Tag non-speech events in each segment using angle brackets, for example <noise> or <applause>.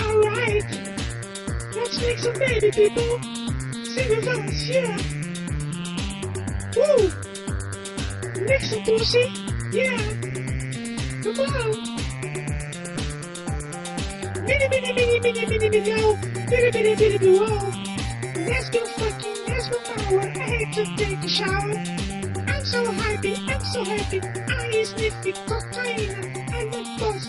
Alright. Let's make some baby people. Sing with us, yeah. Woo! Make some pussy, yeah. Come on. Mini, mini, mini, mini, mini, mini, oh. Mini, mini, mini, mini, oh. Let's go fucking, let's go power. I hate to take a shower. I'm so happy, I'm so happy. I sniff the cocaine. I like boss,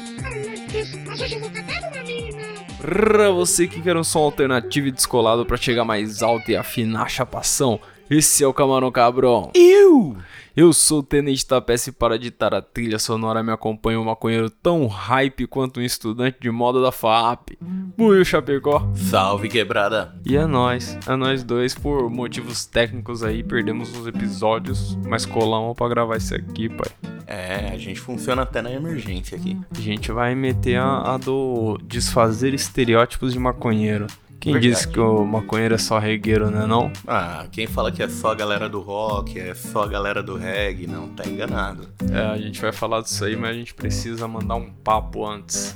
Pra você que quer um som alternativo e descolado pra chegar mais alto e afinar a chapação, esse é o Camarão Cabrão. Eu! Eu sou o Tenente Tapece e para editar a trilha sonora me acompanha um maconheiro tão hype quanto um estudante de moda da FAP. Buiu Chapecó. Salve quebrada! E é nós, é nós dois, por motivos técnicos aí, perdemos uns episódios, mas colamos pra gravar isso aqui, pai. É, a gente funciona até na emergência aqui. A gente vai meter a, a do desfazer estereótipos de maconheiro. Quem Verdade. disse que o maconheiro é só regueiro, né não? Ah, quem fala que é só a galera do rock, é só a galera do reggae, não, tá enganado. É, a gente vai falar disso aí, mas a gente precisa mandar um papo antes.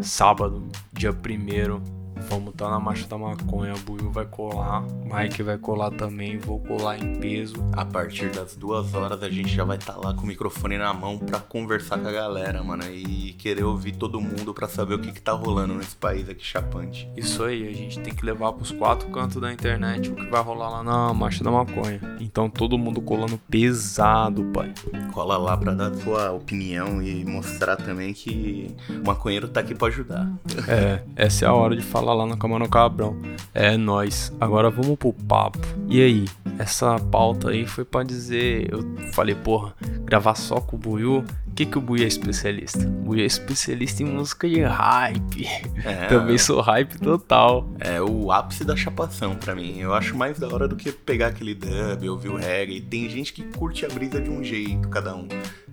Sábado, dia 1 Vamos estar na marcha da maconha, Buiu vai colar, Mike vai colar também, vou colar em peso. A partir das duas horas a gente já vai estar lá com o microfone na mão pra conversar com a galera, mano, e querer ouvir todo mundo pra saber o que que tá rolando nesse país aqui chapante. Isso aí, a gente tem que levar pros quatro cantos da internet o que vai rolar lá na marcha da maconha. Então todo mundo colando pesado, pai. Cola lá pra dar sua opinião e mostrar também que o maconheiro tá aqui pra ajudar. É, essa é a hora de falar lá no Camarão Cabrão. É nóis. Agora vamos pro papo. E aí, essa pauta aí foi pra dizer. Eu falei, porra, gravar só com o Buiu. O que, que o Buiu é especialista? O Buiu é especialista em música de hype. É, <laughs> Também sou hype total. É o ápice da chapação pra mim. Eu acho mais da hora do que pegar aquele dub, ouvir o reggae. Tem gente que curte a brisa de um jeito, cada um.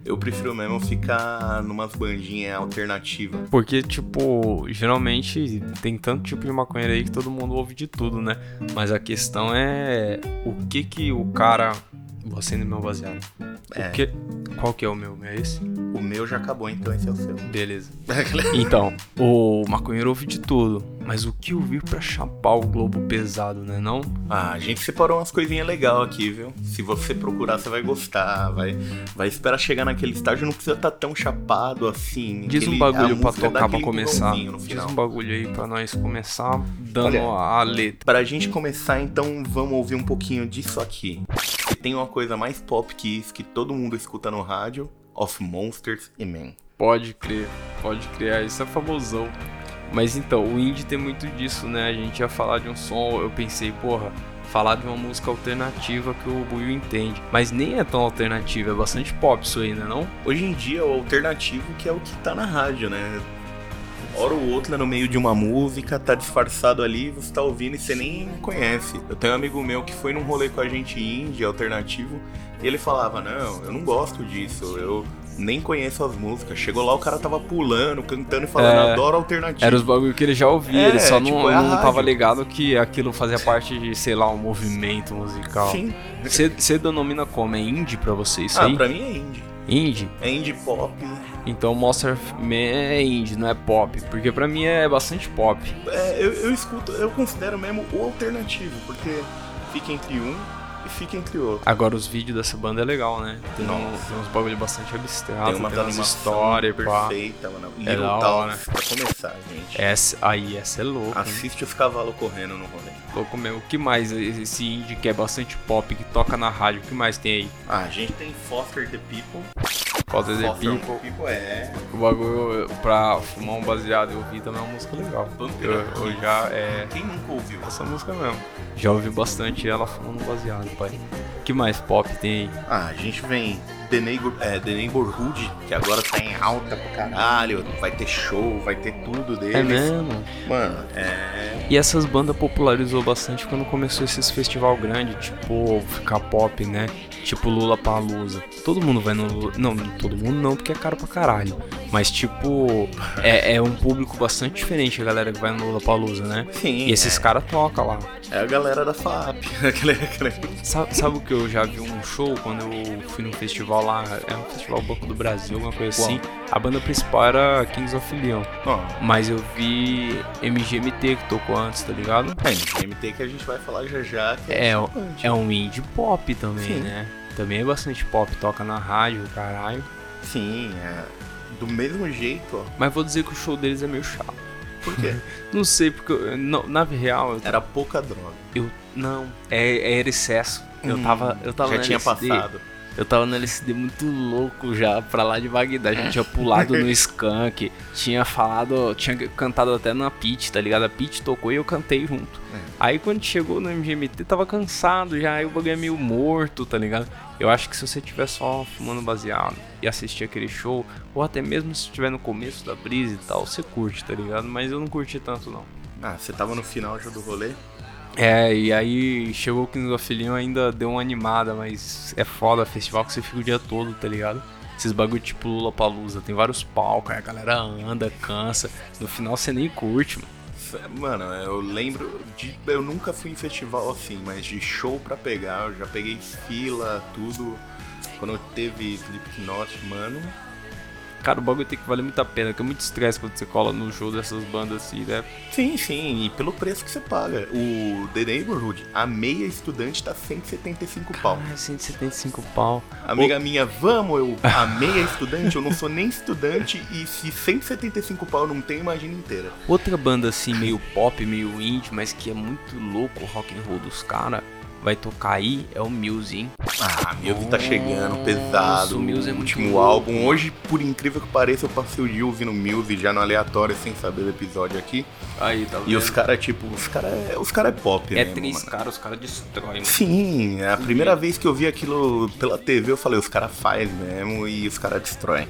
Eu prefiro mesmo ficar numas bandinhas alternativas. Porque, tipo, geralmente tem tanto tipo de maconheiro aí que todo mundo ouve de tudo, né? Mas a questão é o que que o cara. Vou acender meu baseado. É. O que... Qual que é o meu? O meu é esse? O meu já acabou, então esse é o seu. Beleza. <laughs> Então, o maconheiro ouve de tudo, mas o que ouvir pra chapar o globo pesado, né não? Ah, a gente separou umas coisinhas legais aqui, viu? Se você procurar, você vai gostar. Vai, vai esperar chegar naquele estágio, não precisa estar tão chapado assim. Diz aquele- um bagulho a pra tocar pra começar. Diz um bagulho aí pra nós começar dando Olha. a letra. Pra gente começar, então, vamos ouvir um pouquinho disso aqui. Se tem uma coisa mais pop que isso, que todo mundo escuta no rádio, Of Monsters e Men. Pode crer, pode crer, isso é famosão. Mas então, o indie tem muito disso, né? A gente ia falar de um som, eu pensei, porra, falar de uma música alternativa que o Buiu entende. Mas nem é tão alternativa, é bastante pop isso aí, né não? Hoje em dia, o alternativo que é o que tá na rádio, né? Hora ou outra, no meio de uma música, tá disfarçado ali, você tá ouvindo e você nem conhece. Eu tenho um amigo meu que foi num rolê com a gente indie, alternativo, e ele falava, não, eu não gosto disso, eu nem conheço as músicas. Chegou lá, o cara tava pulando, cantando e falando, É, adoro alternativo. Era os bagulho que ele já ouvia, É, ele só tipo, não, é não tava ligado que aquilo fazia parte de, sei lá, um movimento musical. Sim. Você denomina como? É indie pra você isso Ah, aí? pra mim é indie. Indie? É indie pop. Então Monster Man é indie, não é pop. Porque pra mim é bastante pop. É, eu, eu escuto, eu considero mesmo o alternativo, porque fica entre um e fica entre outro. Agora os vídeos dessa banda é legal, né? Tem, um- tem uns bagulho bastante abstrato, Tem tem, uma umas animação histórias, perfeita, mano. É Little. Talks, pra começar, gente. Essa, aí, essa é louca. hein? Assiste os cavalos correndo no rolê. Louco mesmo. O que mais? Esse indie que é bastante pop, que toca na rádio, o que mais tem aí? Ah, a gente tem Foster the People. Foster the People. People é. O bagulho pra fumar um baseado e ouvir também é uma música legal. Eu, eu já, é... Quem nunca ouviu? Essa música mesmo. Já ouvi bastante ela fumando baseado, pai. O que mais pop tem aí? Ah, a gente vem The, Neighbor, é, The Neighborhood, que agora tá em alta pra caralho. Vai ter show, vai ter tudo deles. É mesmo? Mano, é. E essas bandas popularizou bastante quando começou esses festival grande, tipo ficar pop, né? Tipo Lula Palusa. Todo mundo vai no Lula. Não, todo mundo não, porque é caro pra caralho. Mas, tipo, é, é um público bastante diferente a galera que vai no Lollapalooza, né? Sim. E esses é, caras tocam lá. é a galera da FAP. <laughs> Sabe, sabe o que eu já vi um show quando eu fui num festival lá? É um festival Banco do Brasil, alguma coisa Qual? assim. A banda principal era Kings of Leon. Ó, Mas eu vi MGMT que tocou antes, tá ligado? é, MT que a gente vai falar já já. Que É, ó, importante. É um indie pop também, Sim. né? Também é bastante pop, toca na rádio, caralho. Sim, é. Do mesmo jeito, ó. Mas vou dizer que o show deles é meio chato. Por quê? <laughs> Não sei, porque eu- não, na real, eu, Era pouca droga. eu- não, é, era excesso. Eu tava, eu tava Já tinha LSD, passado. Eu tava no LSD muito louco já, pra lá de Bagdá. A gente tinha pulado no <laughs> skunk, tinha falado, tinha cantado até na Pit, tá ligado? A Pit tocou e eu cantei junto. É. Aí quando chegou no MGMT, tava cansado já, aí o bagulho é meio morto, tá ligado? Eu acho que se você tiver só fumando baseado e assistir aquele show, ou até mesmo se estiver no começo da brisa e tal, você curte, tá ligado? Mas eu não curti tanto não. Ah, você tava no final já do rolê? É, e aí chegou o Kings of Leon ainda deu uma animada, mas é foda festival que você fica o dia todo, tá ligado? Esses bagulho tipo Lula Palusa, tem vários palcos, a galera anda, cansa. No final você nem curte, mano. Mano, eu lembro de. Eu nunca fui em festival assim, mas de show pra pegar, eu já peguei fila, tudo. Quando teve Slipknot, mano. Cara, o bagulho tem que valer muito a pena, que é muito estresse quando você cola no show dessas bandas assim, né? Sim, sim, e pelo preço que você paga. O The Neighborhood, a meia estudante tá 175 pau. Ah, 175 pau. Amiga minha, vamos, eu a meia estudante, eu não sou nem estudante e se 175 pau não tem, imagina inteira. Outra banda assim, meio pop, meio indie, mas que é muito louco o rock and roll dos caras, vai tocar aí, é o Muse, hein? Ah, Muse tá chegando, Nossa, pesado. o Muse é último louco. álbum. Hoje, por incrível que pareça, eu passei o dia ouvindo Muse já no aleatório, sem saber do episódio aqui. Aí, tá vendo? E os caras, tipo, os caras os cara é pop, É né? três caras, os caras destroem. Sim, é a primeira vez que eu vi aquilo pela TV, eu falei, os caras faz mesmo e os caras destroem.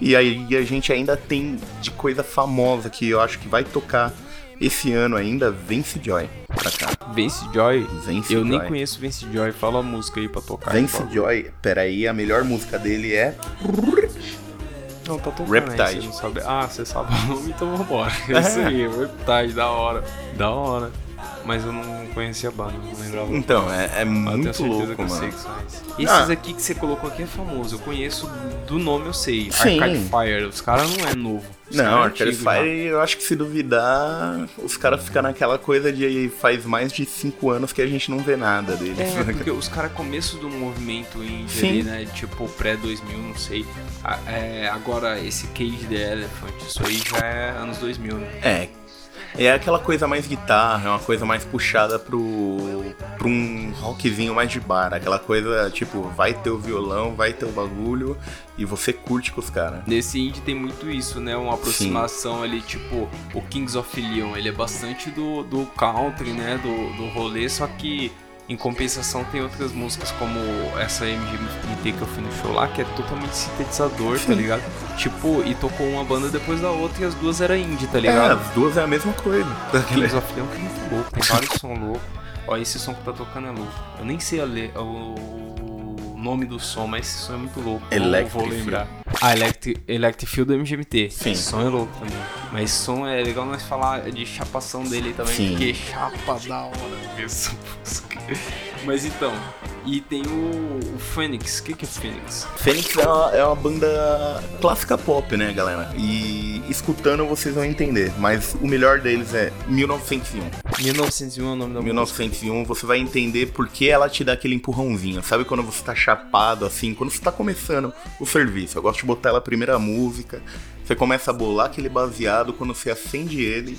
E aí a gente ainda tem de coisa famosa que eu acho que vai tocar esse ano ainda, Vence Joy. Pra cá. Vence Joy? Vence Eu nem Joy. conheço Vence Joy, fala a música aí pra tocar. Vence por favor. Joy, peraí, a melhor música dele é. Não, tá tocando Riptide. aí, você não sabe. Ah, você sabe o nome, então vambora. <laughs> É isso aí, Riptide, da hora. Da hora. Mas eu não conhecia a banda, não lembrava. Então, é, é muito louco, que eu sei mano. que são esses. Ah. aqui que você colocou aqui é famoso, eu conheço do nome, eu sei. Sim. Arcade Fire, os caras não é novo. Os Não, é Arcade antigo já. Fire, eu acho que se duvidar, os caras ficam naquela coisa de faz mais de 5 anos que a gente não vê nada deles. É, <laughs> porque os caras começo do movimento indie Sim. ali, né? Tipo pré-2000, não sei. É, agora, esse Cage the Elephant, isso aí já é anos 2000, né? É. É aquela coisa mais guitarra, é uma coisa mais puxada pro, pro um rockzinho mais de bar. Aquela coisa, tipo, vai ter o violão, vai ter o bagulho e você curte com os caras. Nesse indie tem muito isso, né? Uma aproximação ali, tipo, o Kings of Leon, ele é bastante do, do country, né? Do, do rolê, só que em compensação tem outras músicas como essa MGMT que eu fui no show lá, que é totalmente sintetizador, tá ligado? Tipo, e tocou uma banda depois da outra e as duas eram indie, tá É, ligado? as duas é a mesma coisa. Kings of Leon é muito louco, tem vários sons loucos. Ó, esse som que tá tocando é louco. Eu nem sei a le- o nome do som, mas esse som é muito louco. Electric Vou lembrar. Ah, Electric, Electric Field do MGMT. Sim. Esse som é louco também. Mas esse som é legal nós falar de chapação dele também, Sim. porque chapa da hora <laughs> música. Mas então, e tem o, o Phoenix. O que, que é Phoenix? Fênix é uma, é uma banda clássica pop, né, galera? E escutando vocês vão entender. Mas o melhor deles é 1901. 1901 é o nome da música. 1901, você vai entender por que ela te dá aquele empurrãozinho. Sabe quando você tá chapado assim, quando você tá começando o serviço? Eu gosto de botar ela a primeira música. Você começa a bolar aquele baseado, quando você acende ele,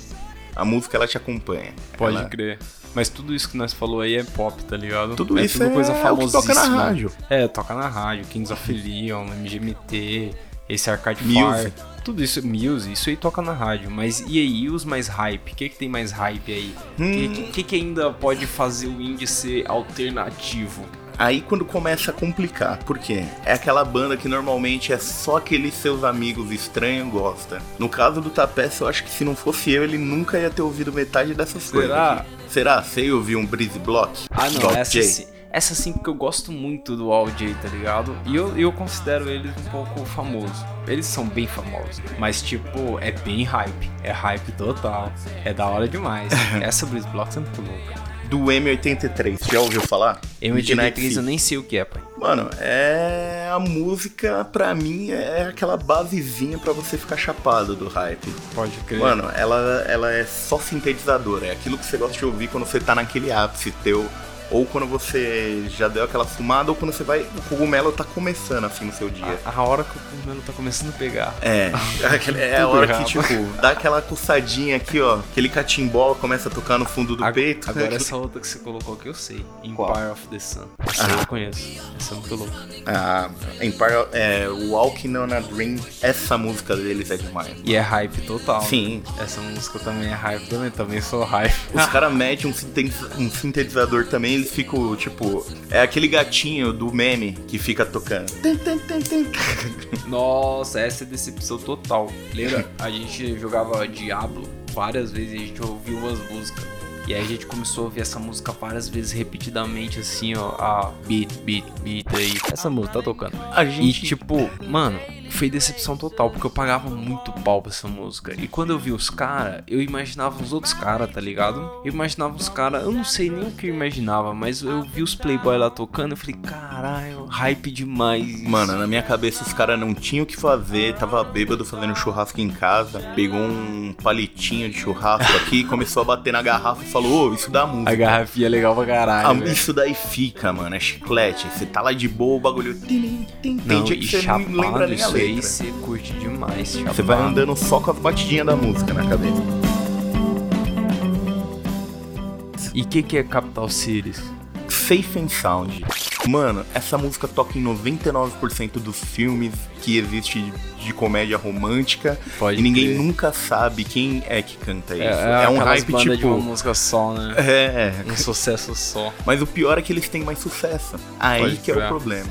a música ela te acompanha. Pode Ela- crer. Mas tudo isso que nós falou aí é pop, tá ligado? Tudo é isso tudo é, coisa é que toca na famosíssima. rádio. É, toca na rádio, Kings of Leon, MGMT, esse Arcade. Fire. Tudo isso, Muse, isso aí toca na rádio. Mas e aí, os mais hype? O que, que tem mais hype aí? O Hum. que, que, que ainda pode fazer o indie ser alternativo? Aí quando começa a complicar, por quê? É aquela banda que normalmente é só aqueles seus amigos estranhos gosta. No caso do Tapete, eu acho que se não fosse eu, ele nunca ia ter ouvido metade dessas Será? coisas. aqui. Será? Você ouviu um Breeze Block? Ah, não, essa J? sim, Essa sim, porque eu gosto muito do All J, tá ligado? E eu, eu considero eles um pouco famosos. Eles são bem famosos. Mas, tipo, é bem hype. É hype total. É da hora demais. <laughs> Essa Breeze Blocks é muito louca. Do M83, já ouviu falar? Midnight M83 eu nem sei o que é, pai. Mano, é a música, pra mim, é aquela basezinha pra você ficar chapado do hype. Pode crer. Mano, ela, ela é só sintetizadora, é aquilo que você gosta de ouvir quando você tá naquele ápice teu, ou quando você já deu aquela fumada, ou quando você vai. O cogumelo tá começando assim no seu dia. a, a hora que o cogumelo tá começando a pegar. É, <laughs> aquele- é a hora errado. que, tipo, dá aquela coçadinha aqui, ó. Aquele catimbó começa a tocar no fundo do Ag- peito. Agora essa outra que você colocou aqui eu sei. Empire Qual? of the Sun. Essa eu conheço. Essa é muito louca. Ah, Empire, é, Walking on a Dream, essa música deles é demais. E é hype total. né? Sim. Essa música também é hype também. Também sou hype. Os caras metem um, sintetiza- um sintetizador também, eles ficam, tipo, é aquele gatinho do meme que fica tocando. Nossa, essa é decepção total. Lembra? A gente jogava Diablo várias vezes e a gente ouvia umas músicas. E aí a gente começou a ouvir essa música várias vezes repetidamente, assim, ó. A beat, beat, beat aí. Essa música tá tocando. A E gente. tipo, mano, foi decepção total, porque eu pagava muito pau pra essa música. E quando eu vi os caras, eu imaginava os outros caras, tá ligado? Eu imaginava os caras, eu não sei nem o que eu imaginava, mas eu vi os Playboy lá tocando, eu falei, caralho, hype demais. Mano, na minha cabeça os caras não tinham o que fazer, tava bêbado fazendo churrasco em casa, pegou um palitinho de churrasco aqui, <laughs> começou a bater na garrafa e falou, ô, isso dá música. a garrafinha é legal pra caralho. Ah, isso daí fica, mano, é chiclete. Você tá lá de boa, o bagulho. tim, Tem Não, dia que você não lembra chapado, nem a isso aí letra. você curte demais. Chapado. Você vai andando só com as batidinhas da música na cabeça. E o que, que é Capital Cities? Safe and Sound. Mano, essa música toca em 99% dos filmes que existe de comédia romântica. Pode e ninguém crer. nunca sabe quem é que canta isso. É, É, um aquelas hype bandas de uma tipo. música só, né? É, Um sucesso só. mas o pior é que eles têm mais sucesso. Aí Pode que é o problema.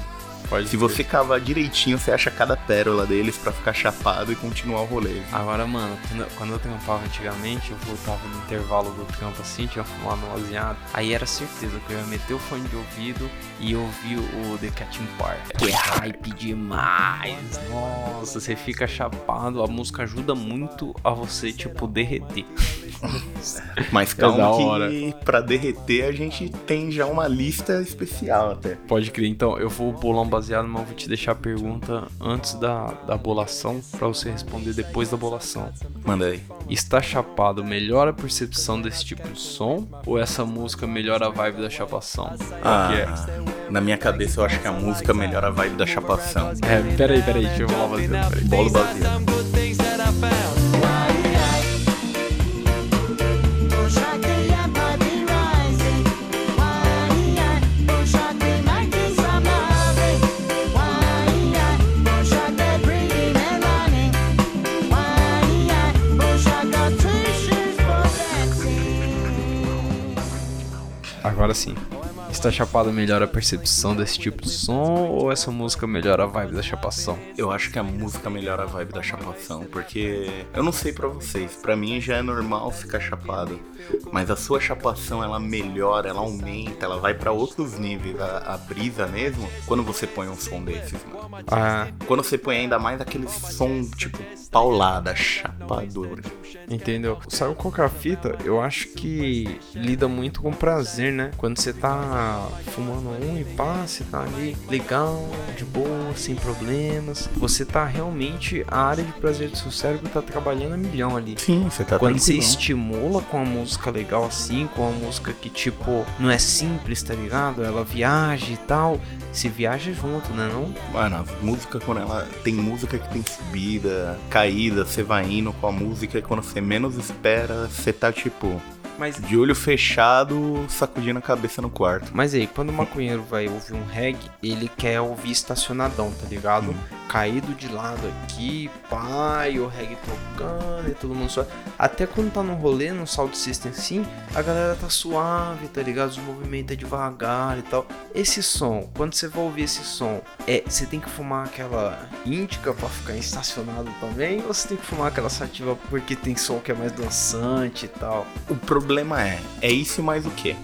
Pode Se você cavar direitinho, você acha cada pérola deles pra ficar chapado e continuar o rolê. Agora, mano, quando, quando eu trampava antigamente, eu voltava no intervalo do trampo assim, tinha fumado um azinhado. Aí era certeza que eu ia meter o fone de ouvido e ouvir o The Cat Empire. Que é hype demais. Nossa, você fica chapado. A música ajuda muito a você, tipo, derreter. <laughs> Mas É calma hora. que pra derreter a gente tem já uma lista especial até. Pode crer. Então, eu vou bolar um baseado, mas eu vou te deixar a pergunta antes da, da bolação pra você responder depois da bolação. Manda aí. Está chapado melhora a percepção desse tipo de som? Ou essa música melhora a vibe da chapação? Ah, é? na minha cabeça eu acho que a música melhora a vibe da chapação. É, peraí, peraí, deixa eu rolar o baseado. Bolo baseado. Está chapado melhora a percepção desse tipo de som? Ou essa música melhora a vibe da chapação? Eu acho que a música melhora a vibe da chapação, porque eu não sei pra vocês, pra mim já é normal ficar chapado, mas a sua chapação ela melhora, ela aumenta, ela vai pra outros níveis, a, a brisa mesmo, quando você põe um som desses, mano. Ah, Quando você põe ainda mais aquele som tipo paulada, chapadora. entendeu? Sabe qual que é a fita? Eu acho que lida muito com prazer, né? Quando você tá fumando um e pá, você tá ali legal, de boa, sem problemas. Você tá realmente, a área de prazer do seu cérebro tá trabalhando a milhão ali. Sim, você tá Quando você estimula com uma música legal assim, com uma música que tipo não é simples, tá ligado? Ela viaja e tal, se viaja junto, né não? Mano, a música quando ela tem música que tem subida, caída, você vai indo com a música e quando você menos espera, você tá tipo Mas de olho fechado, sacudindo a cabeça no quarto. Mas aí, quando o maconheiro vai ouvir um reggae, ele quer ouvir estacionadão, tá ligado? Caído de lado aqui, pai, o reggae tocando e todo mundo suave. Até quando tá no rolê, no sound system assim, a galera tá suave, tá ligado? Os movimentos é devagar e tal. Esse som, quando você vai ouvir esse som, é você tem que fumar aquela índica pra ficar estacionado também? Ou você tem que fumar aquela sativa porque tem som que é mais dançante e tal? O problema é, é isso mais o quê?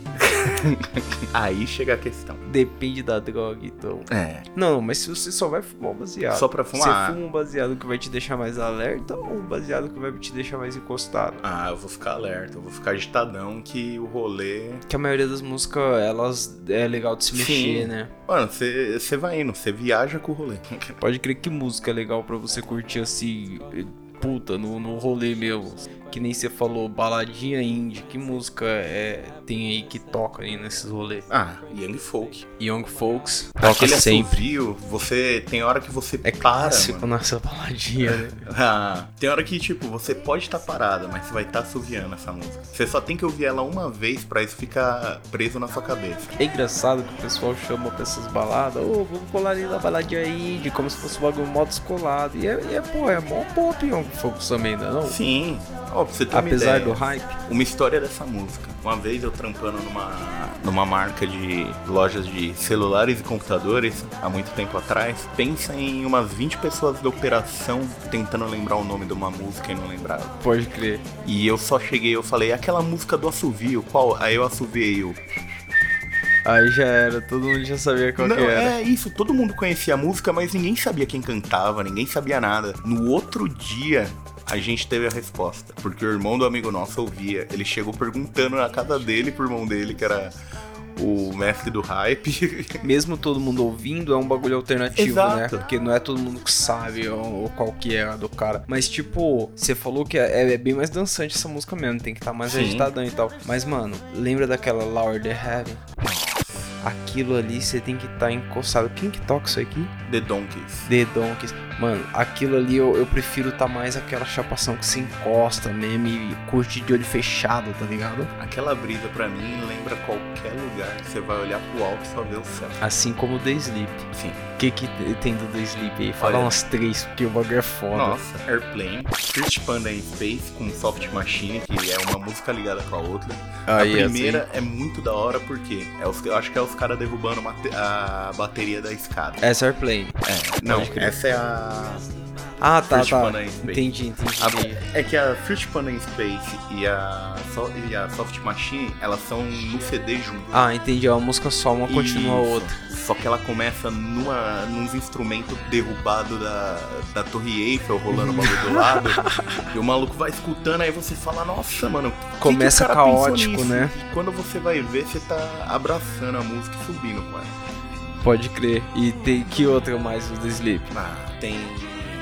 <laughs> Aí chega a questão. Depende da droga, então. É. Não, mas se você só vai fumar um baseado. Só pra fumar. Você fuma um baseado que vai te deixar mais alerta ou um baseado que vai te deixar mais encostado? Ah, eu vou ficar alerta, eu vou ficar agitadão que o rolê. Que a maioria das músicas, elas é legal de se Sim. mexer, né? Mano, você vai indo, você viaja com o rolê. Pode crer que música é legal pra você curtir assim, puta, no, no rolê mesmo. Que nem você falou, baladinha indie. Que música é, tem aí que toca aí nesses rolês? Ah, Young Folk. Young Folks, toca Aquele sempre. assovio, você tem hora que você É para, clássico mano. nessa baladinha, né? <laughs> Ah, tem hora que, tipo, você pode estar parada, mas você vai estar assoviando essa música. Você só tem que ouvir ela uma vez pra isso ficar preso na sua cabeça. É engraçado que o pessoal chama pra essas baladas, ô, vamos colar ali na baladinha indie, como se fosse um bagulho modo descolado. E é, e é pô, é mó pop Young Folks também, não é não? Sim. Ó, pra você ter Apesar ideia, do hype. uma história dessa música. Uma vez eu trampando numa, numa marca de lojas de celulares e computadores, há muito tempo atrás, pensa em umas 20 pessoas da operação tentando lembrar o nome de uma música e não lembrava. Pode crer. E eu só cheguei eu falei, aquela música do assovio, qual? Aí eu assoviei o. Aí já era, todo mundo já sabia qual Não, que era. é isso, todo mundo conhecia a música, mas ninguém sabia quem cantava, ninguém sabia nada. No outro dia, a gente teve a resposta, porque o irmão do amigo nosso ouvia. Ele chegou perguntando na casa dele pro irmão dele, que era o mestre do hype. <laughs> Mesmo todo mundo ouvindo, é um bagulho alternativo, Exato. né? Porque não é todo mundo que sabe ou, qual que é a do cara. Mas, tipo, você falou que é, é bem mais dançante essa música mesmo, tem que estar mais Sim. agitadão e tal. Mas, mano, lembra daquela Lower the Heaven? Aquilo ali você tem que estar encostado. Quem que toca isso aqui? The Donkeys. The Donkeys. Mano, aquilo ali eu, eu prefiro tá mais aquela chapação que se encosta mesmo e curte de olho fechado, tá ligado? Aquela brisa pra mim lembra qualquer lugar que você vai olhar pro alto e só ver o céu. Assim como o The Sleep. Sim. O que, que tem do The Sleep aí? Fala Olha. umas três, porque o bagulho é foda. Nossa, Airplane, First Panda in Space com Soft Machine, que é uma música ligada com a outra. Aí, a primeira é muito da hora porque é os, eu acho que é os caras derrubando mate- a bateria da escada. assim, essa é Airplane. É, não, essa é a. Ah, tá, First tá. Entendi, entendi. a- é que a First Panda in Space e a, e a Soft Machine, elas são no CD junto. Ah, entendi. Uma música só, uma continua a outra. Só que ela começa numa, nos instrumentos derrubados da, da Torre Eiffel, rolando o bagulho do <laughs> lado. e o maluco vai escutando, aí você fala, nossa, mano. que que Começa cara pensou caótico, nisso?" né? E quando você vai ver, você tá abraçando a música e subindo com ela. Pode crer. E tem que outra mais do Sleep? Ah, tem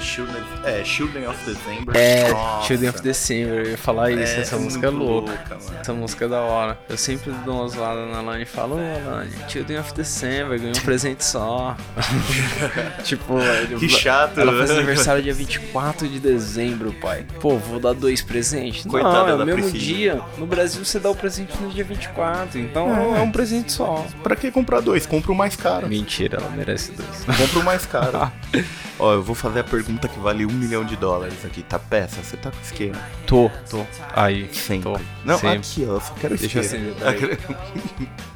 Children, é, Children of December. É, Nossa. Children of December. Eu ia falar isso. essa música é louca. mano. Essa música é da hora. Eu sempre dou uma zoada na Lani e falo, ô Lani, Children of December, ganhei um <laughs> presente só. <laughs> tipo, ele- Que chato, Ela né? faz aniversário dia 24 de dezembro, pai. Pô, vou dar dois presentes? Coitada Não, é o mesmo Priscila. dia. No Brasil você dá o presente no dia 24, então É. é um presente só. Pra que comprar dois? Compra o mais caro. Mentira, ela merece dois. Compra o mais caro. <laughs> Ó, eu vou fazer a pergunta que vale um milhão de dólares aqui. Tá peça? Você tá com esquema? Tô, tô. Aí, Sempre. tô. Não, Sempre. aqui, ó. Eu só quero Deixa eu isqueiro. acender, <laughs>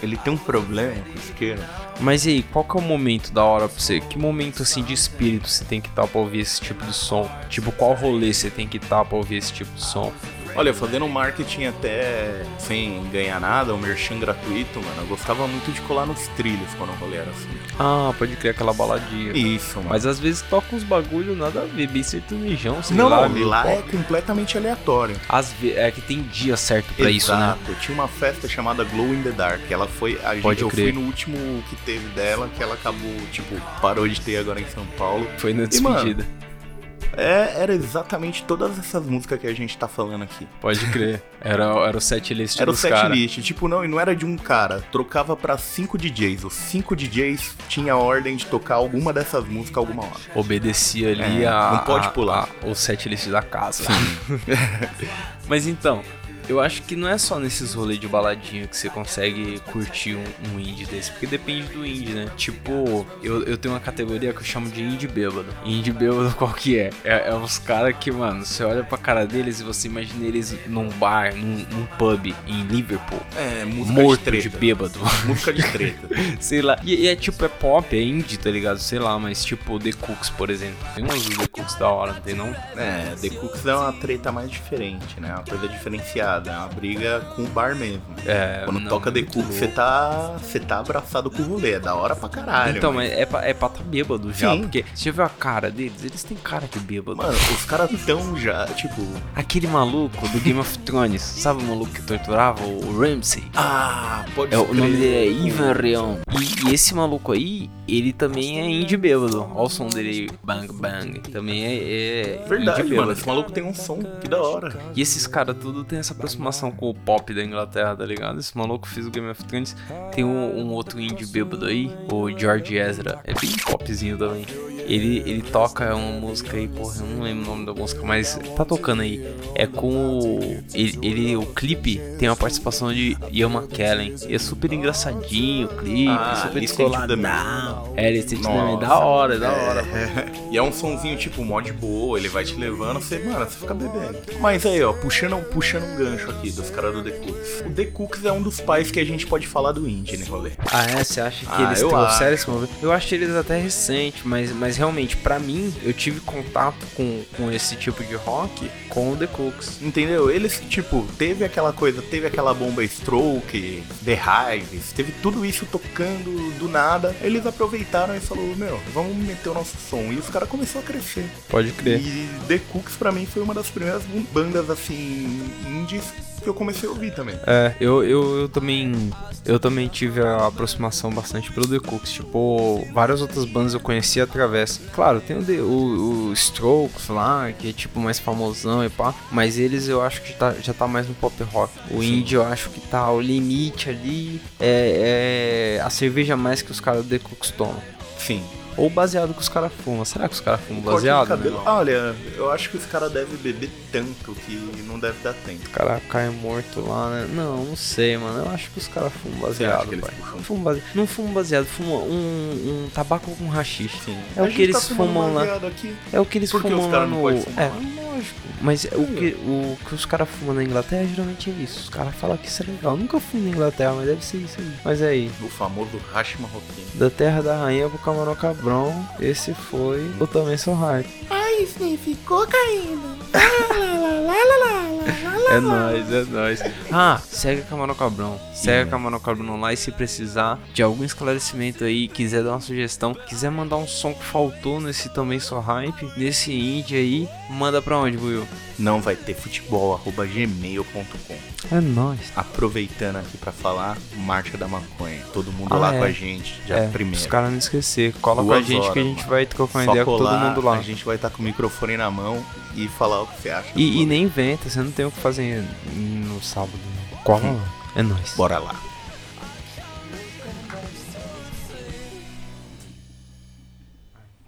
Ele tem um problema com isqueiro. Mas e aí, qual que é o momento da hora pra você? Que momento assim de espírito você tem que estar pra ouvir esse tipo de som? Tipo, qual rolê você tem que estar pra ouvir esse tipo de som? Olha, fazendo um marketing até sem ganhar nada, um merchan gratuito, mano. Eu gostava muito de colar nos trilhos quando o rolê era assim. Ah, pode criar aquela baladinha. Isso, mano. Mas às vezes toca uns bagulho nada a ver, bem sertanejão, sei não, lá. lá, meio lá é completamente aleatório. Às ve- é que tem dia certo pra isso, né? Exato. Tinha uma festa chamada Glow in the Dark. Ela foi. A gente, Pode eu crer. fui no último que teve dela, que ela acabou, tipo, parou de ter agora em São Paulo. Foi na E, mano, despedida. É, era exatamente todas essas músicas que a gente tá falando aqui. Pode crer. Era, era o set list Era o set cara. list, tipo, não, e não era de um cara, trocava pra cinco DJs. Os cinco DJs tinha a ordem de tocar alguma dessas músicas alguma hora. Obedecia ali É, a, não pode pular. a- o set list da casa. <laughs> Mas então, eu acho que não é só nesses rolês de baladinha que você consegue curtir um, um indie desse, porque depende do indie, né? Tipo, eu, eu tenho uma categoria que eu chamo de indie bêbado. Indie bêbado <laughs> qual que é? É, é os caras que, mano, você olha pra cara deles e você imagina eles num bar, num, num pub em Liverpool. É, música Morto de de treta. bêbado. música de treta. <laughs> Sei lá. E, e é tipo, é pop, é indie, tá ligado? Sei lá, mas tipo The Cooks, por exemplo. Tem umas do The Cooks da hora, não tem não? é, The Cooks é uma treta mais diferente, né? Uma coisa diferenciada. Ligado? É uma briga com o bar mesmo. É, Quando não, toca The Cook, você tá, você tá abraçado com o rolê. É da hora pra caralho. Então, mas é pra, é pra tá bêbado já, Sim. porque você viu a cara deles? Eles têm cara de bêbado. Mano, os caras tão já, tipo. Aquele maluco do Game of Thrones, <laughs> sabe o maluco que torturava? O Ramsay. Ah, pode É, o nome dele é Ivan Reon. E, e esse maluco aí, ele também é indie bêbado. Olha o som dele aí, bang bang. Também é, é Verdade, mano. Esse maluco tem um som, que da hora. E esses caras tudo tem essa aproximação com o pop da Inglaterra, tá ligado? Esse maluco fez o Game of Thrones. Tem um, um outro indie bêbado aí, o George Ezra. É bem popzinho também. Ele, ele toca uma música aí, porra, eu não lembro o nome da música, mas tá tocando aí. É com o. Ele, ele- o clipe tem a participação de Ian McKellen. E é super engraçadinho o clipe, Ah, super descoladão. É, ele Nossa. da hora, é da hora. <laughs> E é um sonzinho tipo mó de boa, ele vai te levando, você, mano, você fica bebendo. Mas aí, ó, puxando, puxando um gancho aqui dos caras do The Cooks. O The Cooks é um dos pais que a gente pode falar do indie, né, rolê? Ah, é? Você acha que Ah, eles trouxeram acho. esse movimento? Eu acho eles até recente, mas, mas realmente, pra mim, eu tive contato com, com esse tipo de rock com o The Cooks. Entendeu? Eles, tipo, teve aquela coisa, teve aquela bomba Stroke, The Hives, teve tudo isso tocando do nada. Eles aproveitaram e falou, meu, vamos meter o nosso som. E os caras começaram a crescer. Pode E The Cooks pra mim foi uma das primeiras bandas assim indies que eu comecei a ouvir também. É, eu, eu, eu também eu também tive a aproximação bastante pelo The Cooks. Tipo, várias outras bandas eu conheci através. Claro, tem o, The, o, o Strokes lá, que é tipo mais famosão e pá. Mas eles eu acho que tá, já tá mais no pop rock. O Sim. indie eu acho que tá o limite ali. É, é a cerveja mais que os caras do The Cooks tomam. Sim. Ou baseado que os caras fumam. Será que os caras fumam baseado? Né? Olha, eu acho que os caras devem beber tanto que não deve dar tempo. O cara cai morto lá, né? Não, não sei, mano. Eu acho que os caras fumam baseado, pai. puxam? Fumam base... Não fumam baseado, fumam um, um tabaco com rachixe. Sim. É o que eles tá fumam lá. baseado Aqui. É o que eles fumam lá não no. É, lógico. Mas o que, o que os caras fumam na Inglaterra geralmente é isso. Os caras falam que isso é legal. Eu nunca fui na Inglaterra, mas deve ser isso aí. Mas é aí. O famoso hash marroquino. Da terra da rainha pro camarão cabrão, esse foi o Também Sou Hype. Ai, Sniff, cocaína. É nóis, é nóis. Ah, segue a Camarão Cabrão. Segue a Camarão Cabrão lá e se precisar de algum esclarecimento aí, quiser dar uma sugestão, quiser mandar um som que faltou nesse também só hype, nesse indie aí, manda pra onde, Buiu? Não vai ter futebol, arroba gmail.com. É nóis. Aproveitando aqui pra falar, Marcha da Maconha. Todo mundo Ah, lá é. com a gente, dia É, primeiro. os caras não esquecer. Cola com Duas a gente que a horas, gente mano. vai trocar uma ideia com todo mundo lá. A gente vai estar com o microfone na mão e falar o que você acha. E, e nem inventa, você não tem o que fazer no sábado. não. Cola lá. É nóis. Bora lá.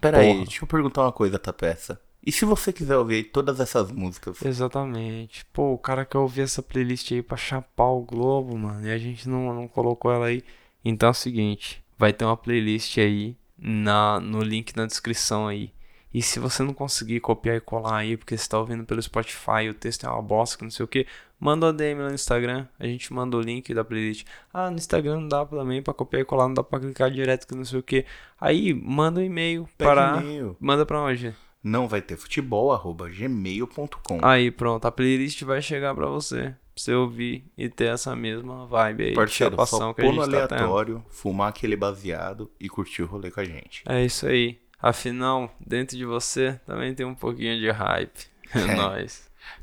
Pera aí, deixa eu perguntar uma coisa, Tapeça. E se você quiser ouvir todas essas músicas? Exatamente. Pô, o cara quer ouvir essa playlist aí pra chapar o Globo, mano. E a gente não, não colocou ela aí. Então é o seguinte: vai ter uma playlist aí na, no link na descrição aí. E se você não conseguir copiar e colar aí, porque você tá ouvindo pelo Spotify, o texto é uma bosta, que não sei o que, manda uma DM lá no Instagram, a gente manda o link da playlist. Ah, no Instagram não dá também pra copiar e colar, não dá pra clicar direto, que não sei o que. Aí, manda um e-mail Pede para. e-mail. Manda pra onde? Não vai ter futebol, arroba gmail.com. Aí, pronto, a playlist vai chegar pra você. Pra você ouvir e ter essa mesma vibe aí Parceiro, de só que a pôr no tá aleatório, fumar aquele baseado e curtir o rolê com a gente. É isso aí. Afinal, dentro de você também tem um pouquinho de hype. É <laughs> É. nóis.